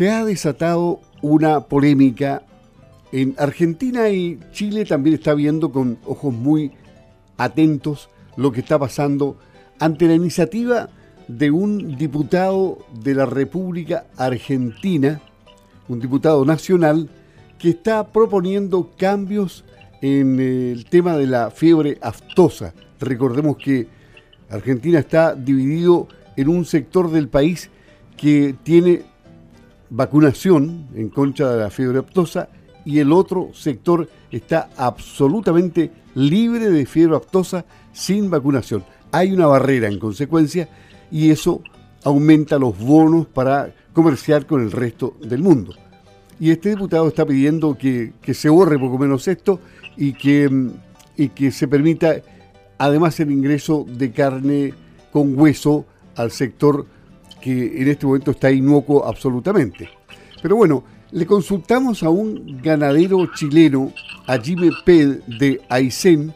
se ha desatado una polémica en Argentina y Chile también está viendo con ojos muy atentos lo que está pasando ante la iniciativa de un diputado de la República Argentina, un diputado nacional, que está proponiendo cambios en el tema de la fiebre aftosa. Recordemos que Argentina está dividido en un sector del país que tiene vacunación en contra de la fiebre aftosa y el otro sector está absolutamente libre de fiebre aftosa sin vacunación. Hay una barrera en consecuencia y eso aumenta los bonos para comerciar con el resto del mundo. Y este diputado está pidiendo que, se borre poco menos esto y que, y que se permita además el ingreso de carne con hueso al sector que en este momento está inocuo absolutamente. Pero bueno, le consultamos a un ganadero chileno, a Jimmy Ped de Aysén,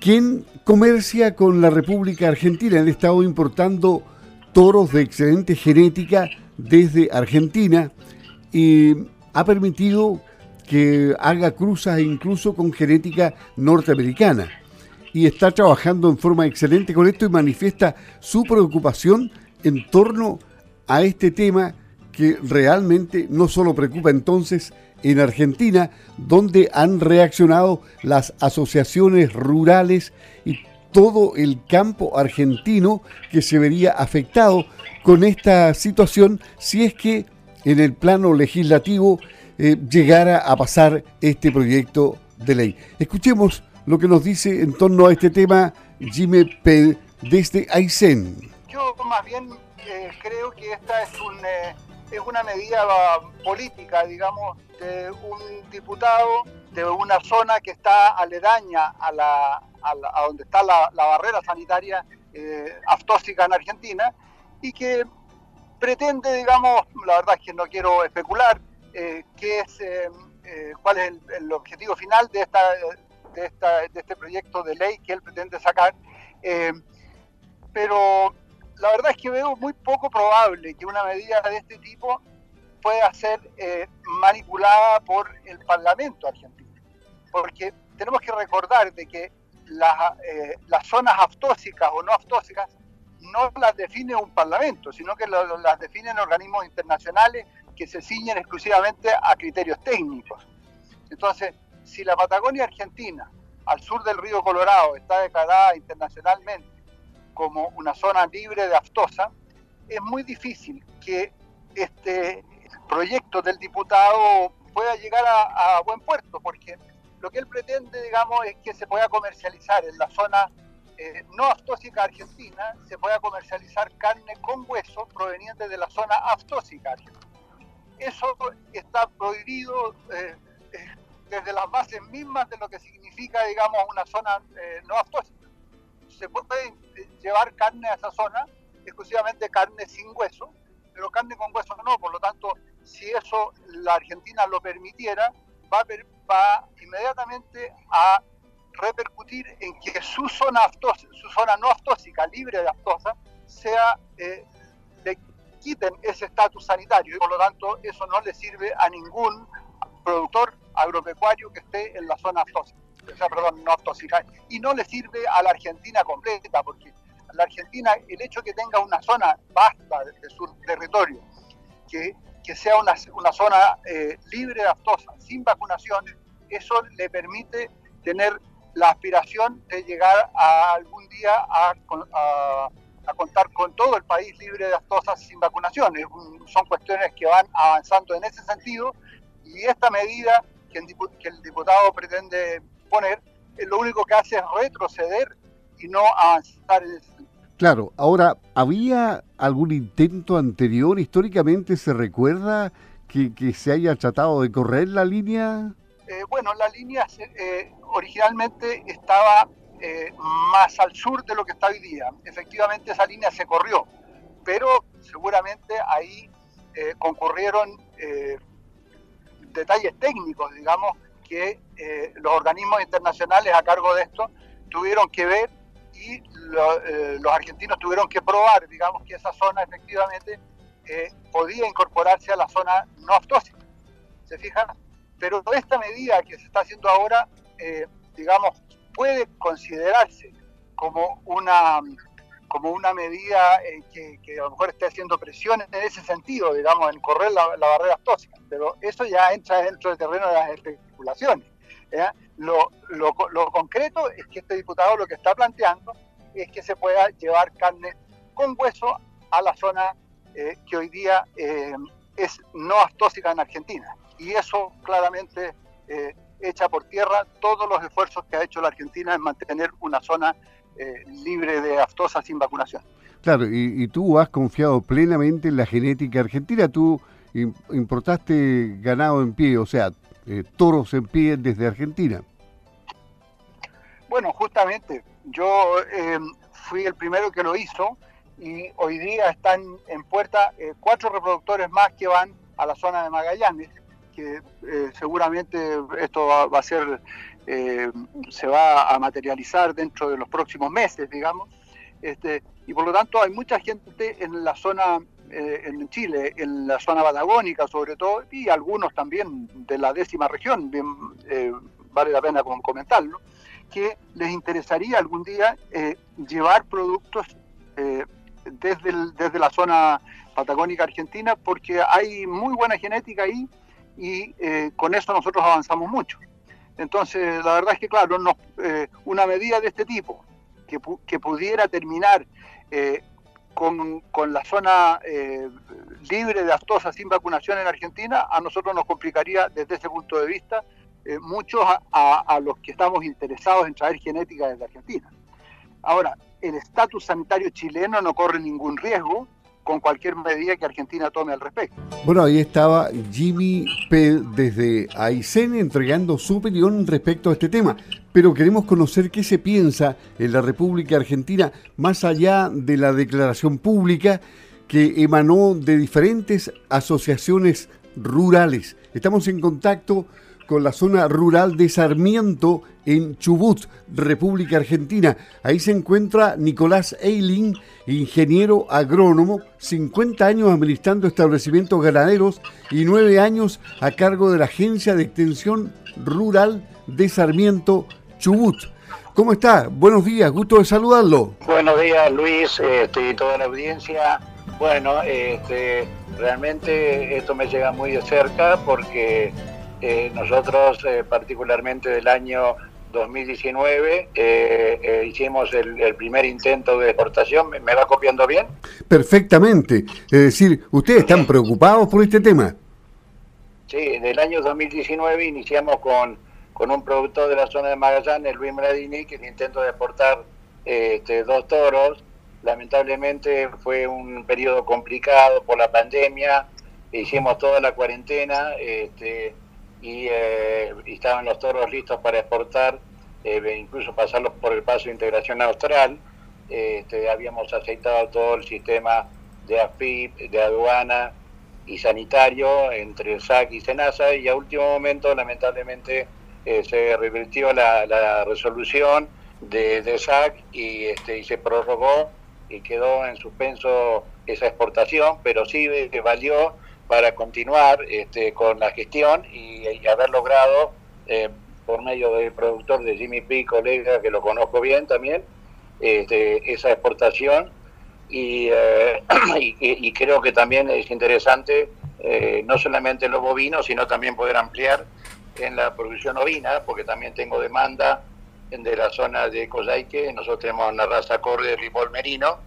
quien comercia con la República Argentina. Él estado importando toros de excelente genética desde Argentina y ha permitido que haga cruzas incluso con genética norteamericana. Y está trabajando en forma excelente con esto y manifiesta su preocupación en torno a este tema que realmente no solo preocupa entonces en Argentina, donde han reaccionado las asociaciones rurales y todo el campo argentino que se vería afectado con esta situación si es que en el plano legislativo eh, llegara a pasar este proyecto de ley. Escuchemos lo que nos dice en torno a este tema Jimmy Pell desde Aysén. Yo más bien eh, creo que esta es un... Eh, es una medida política, digamos, de un diputado de una zona que está aledaña a, la, a, donde está la, barrera sanitaria eh, aftóxica en Argentina y que pretende, digamos, la verdad es que no quiero especular, qué es, cuál es el, objetivo final de, esta, de, esta, de este proyecto de ley que él pretende sacar, pero la verdad es que veo muy poco probable que una medida de este tipo pueda ser eh, manipulada por el Parlamento argentino. Porque tenemos que recordar de que las, eh, las zonas aftóxicas o no aftóxicas no las define un Parlamento, sino que las definen organismos internacionales que se ciñen exclusivamente a criterios técnicos. Entonces, si la Patagonia Argentina, al sur del río Colorado, está declarada internacionalmente como una zona libre de aftosa, es muy difícil que este proyecto del diputado pueda llegar a, buen puerto, porque lo que él pretende, digamos, es que se pueda comercializar en la zona eh, no aftósica argentina, se pueda comercializar carne con hueso proveniente de la zona aftósica argentina. Eso está prohibido eh, eh, desde las bases mismas de lo que significa, digamos, una zona no aftósica se puede llevar carne a esa zona, exclusivamente carne sin hueso, pero carne con hueso no, por lo tanto, si eso la Argentina lo permitiera, va, va inmediatamente a repercutir en que su zona, su zona no aftósica, libre de aftosa, sea, eh, le quiten ese estatus sanitario. Y por lo tanto eso no le sirve a ningún productor agropecuario que esté en la zona aftósica perdón, no y no le sirve a la Argentina completa, porque la Argentina, el hecho de que tenga una zona vasta de, su territorio, que, que sea una, una zona eh, libre de aftosa, sin vacunación, eso le permite tener la aspiración de llegar a algún día a, a, contar con todo el país libre de aftosa sin vacunación. son cuestiones que van avanzando en ese sentido y esta medida que el diputado pretende poner, lo único que hace es retroceder y no avanzar en ese Claro, ahora, ¿había algún intento anterior? ¿Históricamente se recuerda que, se haya tratado de correr la línea? Eh, bueno, la línea eh, originalmente estaba eh, más al sur de lo que está hoy día. Efectivamente esa línea se corrió, pero seguramente ahí concurrieron detalles técnicos, digamos, que eh, los organismos internacionales a cargo de esto tuvieron que ver y eh, los argentinos tuvieron que probar, digamos, que esa zona efectivamente eh, podía incorporarse a la zona no aftóxica. ¿Se fijan? Pero esta medida que se está haciendo ahora, eh, digamos, puede considerarse como una como una medida eh, que, a lo mejor esté haciendo presión en ese sentido, digamos, en correr la, barrera tóxica. Pero eso ya entra dentro del terreno de las especulaciones. Lo, concreto es que este diputado lo que está planteando es que se pueda llevar carne con hueso a la zona eh, que hoy día eh, es no aftóxica en Argentina. Y eso claramente echa por tierra todos los esfuerzos que ha hecho la Argentina en mantener una zona eh, libre de aftosa sin vacunación. Claro, y, tú has confiado plenamente en la genética argentina, tú importaste ganado en pie, o sea, eh, toros en pie desde Argentina. Bueno, justamente, yo eh, fui el primero que lo hizo y hoy día están en puerta cuatro reproductores más que van a la zona de Magallanes, que seguramente esto va, a ser eh, se va a materializar dentro de los próximos meses, digamos. Este, y por lo tanto hay mucha gente en la zona, eh, en Chile, en la zona patagónica sobre todo, y algunos también de la décima región, eh, vale la pena comentarlo, que les interesaría algún día llevar productos desde, desde la zona patagónica argentina, porque hay muy buena genética ahí y con eso nosotros avanzamos mucho. Entonces, la verdad es que, claro, eh, una medida de este tipo, que, pudiera terminar eh, con, la zona eh, libre de aftosa sin vacunación en Argentina, a nosotros nos complicaría desde ese punto de vista mucho a, los que estamos interesados en traer genética desde Argentina. Ahora, el estatus sanitario chileno no corre ningún riesgo con cualquier medida que Argentina tome al respecto. Bueno, ahí estaba Jimmy P. desde Aysén entregando su opinión respecto a este tema, pero queremos conocer qué se piensa en la República Argentina más allá de la declaración pública que emanó de diferentes asociaciones rurales. Estamos en contacto con la zona rural de Sarmiento en Chubut, República Argentina. Ahí se encuentra Nicolás Eiling, ingeniero agrónomo, 50 años administrando establecimientos ganaderos y 9 años a cargo de la Agencia de Extensión Rural de Sarmiento, Chubut. ¿Cómo está? Buenos días, gusto de saludarlo. Buenos días, Luis este, y toda la audiencia. Bueno, este, realmente esto me llega muy de cerca porque eh, nosotros, eh, particularmente del año 2019, eh, hicimos el, primer intento de exportación. ¿Me, va copiando bien? Perfectamente. Es decir, ¿ustedes están preocupados por este tema? Sí, en el año 2019 iniciamos con, con un productor de la zona de Magallanes, Luis Mradini, que de exportar este, dos toros. Lamentablemente fue un periodo complicado por la pandemia, hicimos toda la cuarentena. Este, eh, y, estaban los toros listos para exportar, eh, incluso pasarlos por el paso de integración austral. Este, habíamos aceitado todo el sistema de AFIP, de aduana y sanitario entre SAC y SENASA y a último momento lamentablemente eh, se revirtió la, resolución de, SAC y, este, y se prorrogó y quedó en suspenso esa exportación, pero sí valió para continuar este, con la gestión y, haber logrado, eh, por medio del productor de Jimmy P, colega que lo conozco bien también, este, esa exportación. Eh, y, y, creo que también es interesante eh, no solamente en los bovinos, sino también poder ampliar en la producción ovina, porque también tengo demanda de la zona de Coyhaique, nosotros tenemos una raza corre de merino,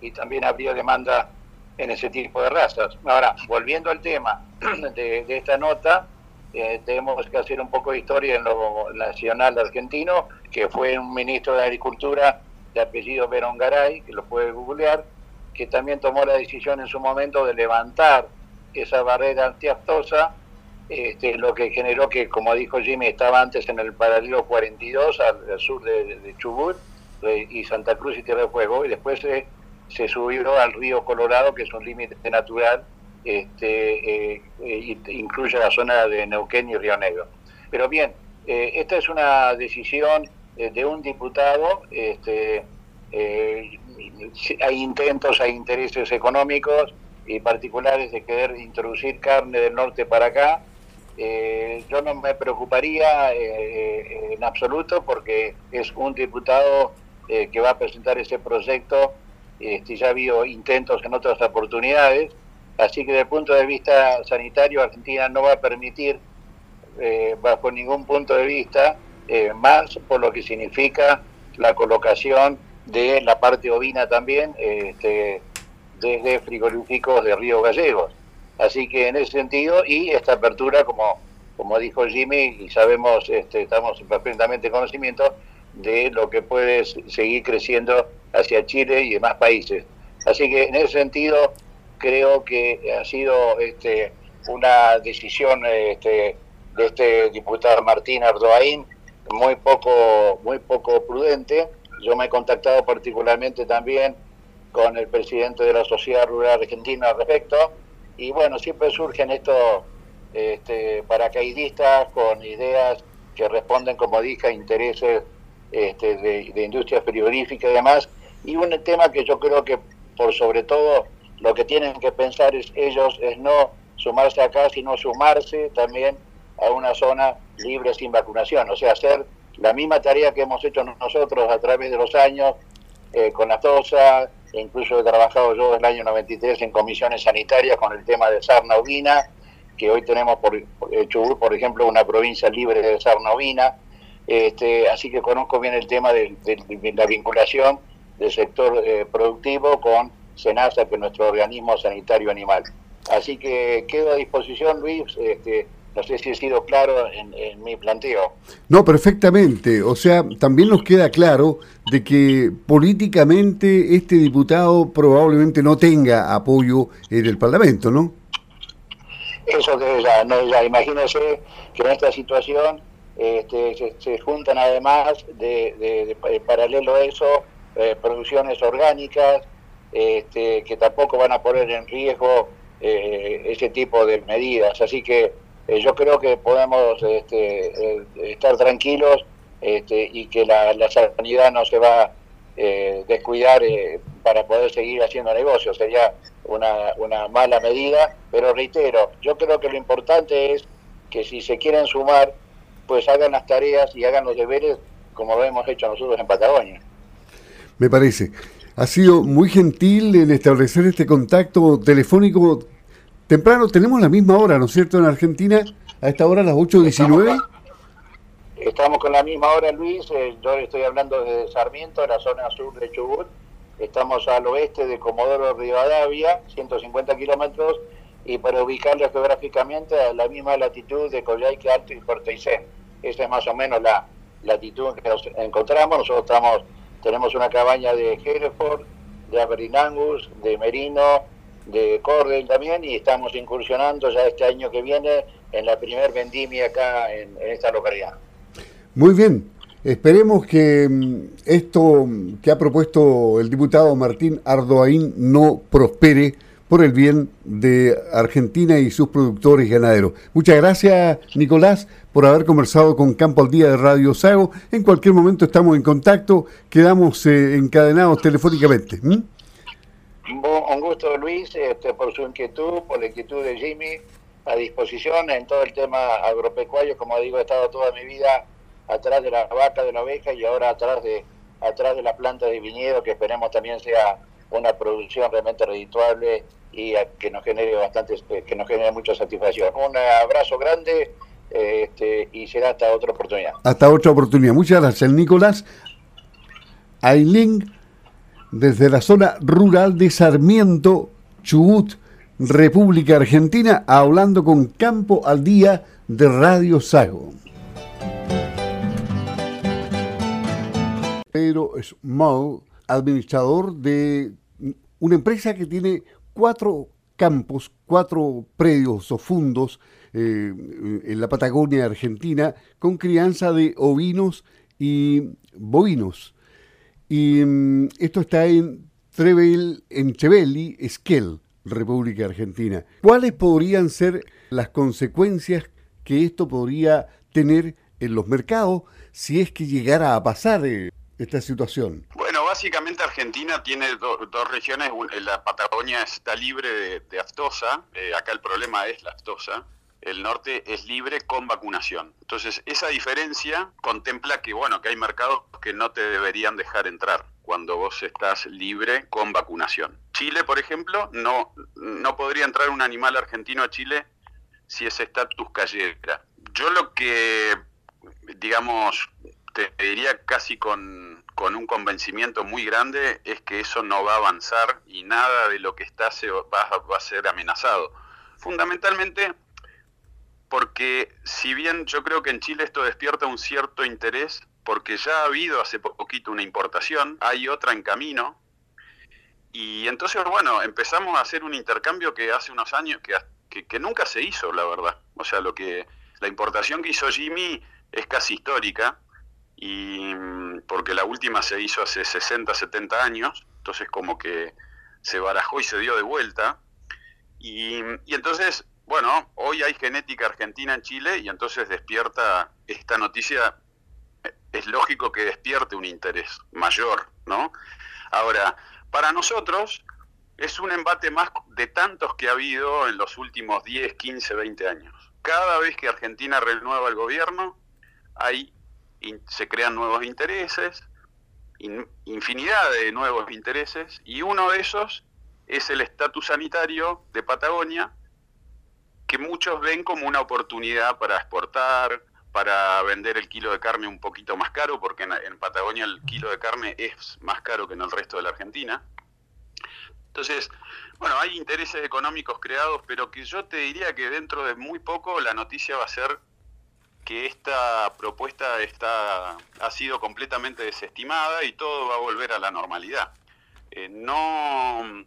y también habría demanda en ese tipo de razas. Ahora, volviendo al tema de, esta nota, eh, tenemos que hacer un poco de historia en lo nacional argentino, que fue un ministro de Agricultura de apellido Verón Garay, que lo puede googlear, que también tomó la decisión en su momento de levantar esa barrera antiaftosa, este, lo que generó que, como dijo Jimmy, estaba antes en el paralelo 42 al, sur de, Chubut y Santa Cruz y Tierra de Fuego, y después se se subió al río Colorado, que es un límite natural, este, eh, eh, incluye la zona de Neuquén y Río Negro. Pero bien, eh, esta es una decisión de un diputado, este, hay intentos, hay intereses económicos, y particulares de querer introducir carne del norte para acá. Yo no me preocuparía en absoluto porque es un diputado que va a presentar ese proyecto. Este, ya ha habido intentos en otras oportunidades, así que desde el punto de vista sanitario Argentina no va a permitir bajo ningún punto de vista más por lo que significa la colocación de la parte ovina también este, desde frigoríficos de Río Gallegos. Así que en ese sentido, y esta apertura, como, como dijo Jimmy, y sabemos, este, estamos perfectamente conocimiento de lo que puede seguir creciendo hacia Chile y demás países. Así que en ese sentido, creo que ha sido este, una decisión este, de este diputado Martín Ardoaín muy poco, muy poco prudente yo me he contactado particularmente también con el presidente de la Sociedad Rural Argentina al respecto y bueno, siempre surgen estos este, paracaidistas con ideas que responden, como dije, a intereses este, de, industria frigorífica y demás. Y un tema que yo creo que por sobre todo lo que tienen que pensar es ellos es no sumarse acá, sino sumarse también a una zona libre sin vacunación, o sea, hacer la misma tarea que hemos hecho nosotros a través de los años eh, con la TOSA, incluso he trabajado yo desde el año 93 en comisiones sanitarias con el tema de sarna ovina, que hoy tenemos por, eh, por ejemplo, una provincia libre de sarna ovina, este, así que conozco bien el tema de, la vinculación del sector eh, productivo con SENASA, que es nuestro organismo sanitario animal. Así que quedo a disposición, Luis, este, no sé si he sido claro en, mi planteo. No, perfectamente. O sea, también nos queda claro de que políticamente este diputado probablemente no tenga apoyo en el Parlamento, ¿no? Eso que ya, no, ya imagínese que en esta situación este, se, juntan además de, paralelo a eso eh, producciones orgánicas este, que tampoco van a poner en riesgo eh, ese tipo de medidas. Así que eh, yo creo que podemos este, eh, estar tranquilos este, y que la, sanidad no se va a eh, descuidar para poder seguir haciendo negocios. Sería una, una mala medida, pero reitero, yo creo que lo importante es que si se quieren sumar, pues hagan las tareas y hagan los deberes como lo hemos hecho nosotros en Patagonia. Me parece. Ha sido muy gentil en establecer este contacto telefónico Temprano, tenemos la misma hora, ¿no es cierto? En Argentina, a esta hora, las 8.19. Estamos, con la misma hora, Luis. Eh, yo estoy hablando de Sarmiento, la zona sur de Chubut. Estamos al oeste de Comodoro Rivadavia, 150 kilómetros, y para ubicarlo geográficamente a la misma latitud de Coyhaique Alto y Porteicén. Esa es más o menos la latitud en que nos encontramos. Nosotros estamos, tenemos una cabaña de Hereford, de Aberinangus, de Merino, de Cordel también y estamos incursionando ya este año que viene en la primer vendimia acá en, esta localidad. Muy bien, esperemos que mm, esto que ha propuesto el diputado Martín Ardoaín no prospere por el bien de Argentina y sus productores ganaderos. Muchas gracias, Nicolás, por haber conversado con Campo al Día de Radio Sago. En cualquier momento estamos en contacto, quedamos eh, encadenados telefónicamente. Un gusto, Luis, este, por su inquietud, por la inquietud de Jimmy, a disposición en todo el tema agropecuario. Como digo, he estado toda mi vida atrás de la vaca, de la oveja y ahora atrás de atrás de la planta de viñedo, que esperemos también sea una producción realmente redituable y que nos genere bastante, que nos genere mucha satisfacción. Un abrazo grande este, y será hasta otra oportunidad. Hasta otra oportunidad. Muchas gracias, Nicolás. Aileen desde la zona rural de Sarmiento, Chubut, República Argentina, hablando con Campo al Día de Radio Sago. Pedro Small, administrador de una empresa que tiene cuatro campos, cuatro predios o fundos eh, en la Patagonia Argentina con crianza de ovinos y bovinos. Y mm, esto está en Trevel, en Chevelli, Esquel, República Argentina. ¿Cuáles podrían ser las consecuencias que esto podría tener en los mercados si es que llegara a pasar eh, esta situación? Básicamente Argentina tiene dos regiones, la Patagonia está libre de, aftosa, eh, acá el problema es la aftosa, el norte es libre con vacunación. Entonces, esa diferencia contempla que, bueno, que hay mercados que no te deberían dejar entrar cuando vos estás libre con vacunación. Chile, por ejemplo, no, no podría entrar un animal argentino a Chile si ese estatus cayera. Yo lo que, digamos, te diría casi con, con, un convencimiento muy grande es que eso no va a avanzar y nada de lo que está se va, va a ser amenazado. Fundamentalmente porque si bien yo creo que en Chile esto despierta un cierto interés, porque ya ha habido hace poquito una importación, hay otra en camino, y entonces, bueno, empezamos a hacer un intercambio que hace unos años, que, que, nunca se hizo, la verdad. O sea, lo que la importación que hizo Jimmy es casi histórica, y porque la última se hizo hace 60, 70 años, entonces como que se barajó y se dio de vuelta. Y, y entonces bueno, hoy hay genética argentina en Chile y entonces despierta esta noticia, es lógico que despierte un interés mayor, ¿no? Ahora, para nosotros es un embate más de tantos que ha habido en los últimos 10, 15, 20 años. Cada vez que Argentina renueva el gobierno, hay, se crean nuevos intereses, infinidad de nuevos intereses, y uno de esos es el estatus sanitario de Patagonia, que muchos ven como una oportunidad para exportar, para vender el kilo de carne un poquito más caro, porque en, Patagonia el kilo de carne es más caro que en el resto de la Argentina. Entonces, bueno, hay intereses económicos creados, pero que yo te diría que dentro de muy poco la noticia va a ser que esta propuesta está, ha sido completamente desestimada y todo va a volver a la normalidad. Eh, no,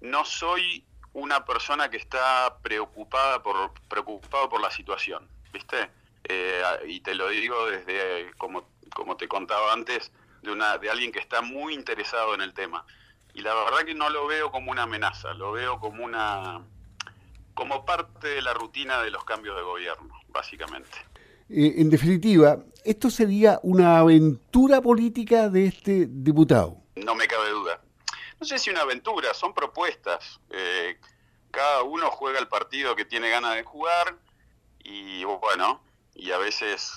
no soy una persona que está preocupada por preocupado por la situación, ¿viste? Eh, y te lo digo desde como como te contaba antes de una de alguien que está muy interesado en el tema. Y la verdad que no lo veo como una amenaza, lo veo como una como parte de la rutina de los cambios de gobierno, básicamente. Eh, en definitiva, esto sería una aventura política de este diputado. No me cabe duda no sé si una aventura, son propuestas. Eh, cada uno juega el partido que tiene ganas de jugar y bueno, y a veces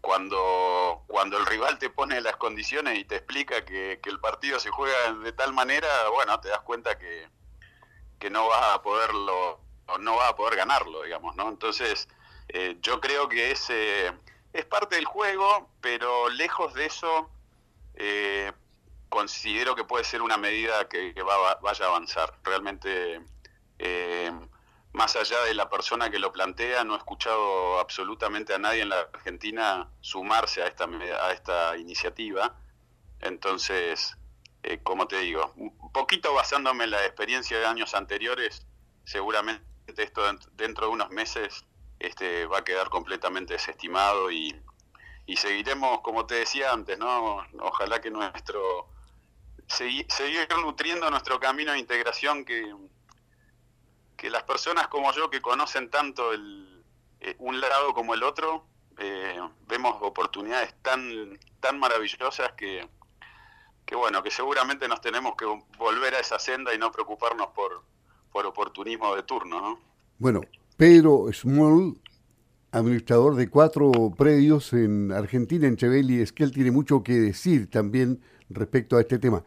cuando, cuando el rival te pone las condiciones y te explica que, el partido se juega de tal manera, bueno, te das cuenta que, que no vas a poderlo, no vas a poder ganarlo, digamos, ¿no? Entonces, eh, yo creo que es, es parte del juego, pero lejos de eso, eh, considero que puede ser una medida que, vaya a avanzar. Realmente, eh, más allá de la persona que lo plantea, no he escuchado absolutamente a nadie en la Argentina sumarse a esta, a esta iniciativa. Entonces, eh, como te digo, un poquito basándome en la experiencia de años anteriores, seguramente esto dentro de unos meses este, va a quedar completamente desestimado y, seguiremos, como te decía antes, ¿no? Ojalá que nuestro seguir, nutriendo nuestro camino de integración que, que las personas como yo que conocen tanto el, eh, un lado como el otro, eh, vemos oportunidades tan, tan maravillosas que, que, bueno, que seguramente nos tenemos que volver a esa senda y no preocuparnos por, por oportunismo de turno, ¿no? Bueno, Pedro Small, administrador de cuatro predios en Argentina, en Chevelli, es que él tiene mucho que decir también respecto a este tema.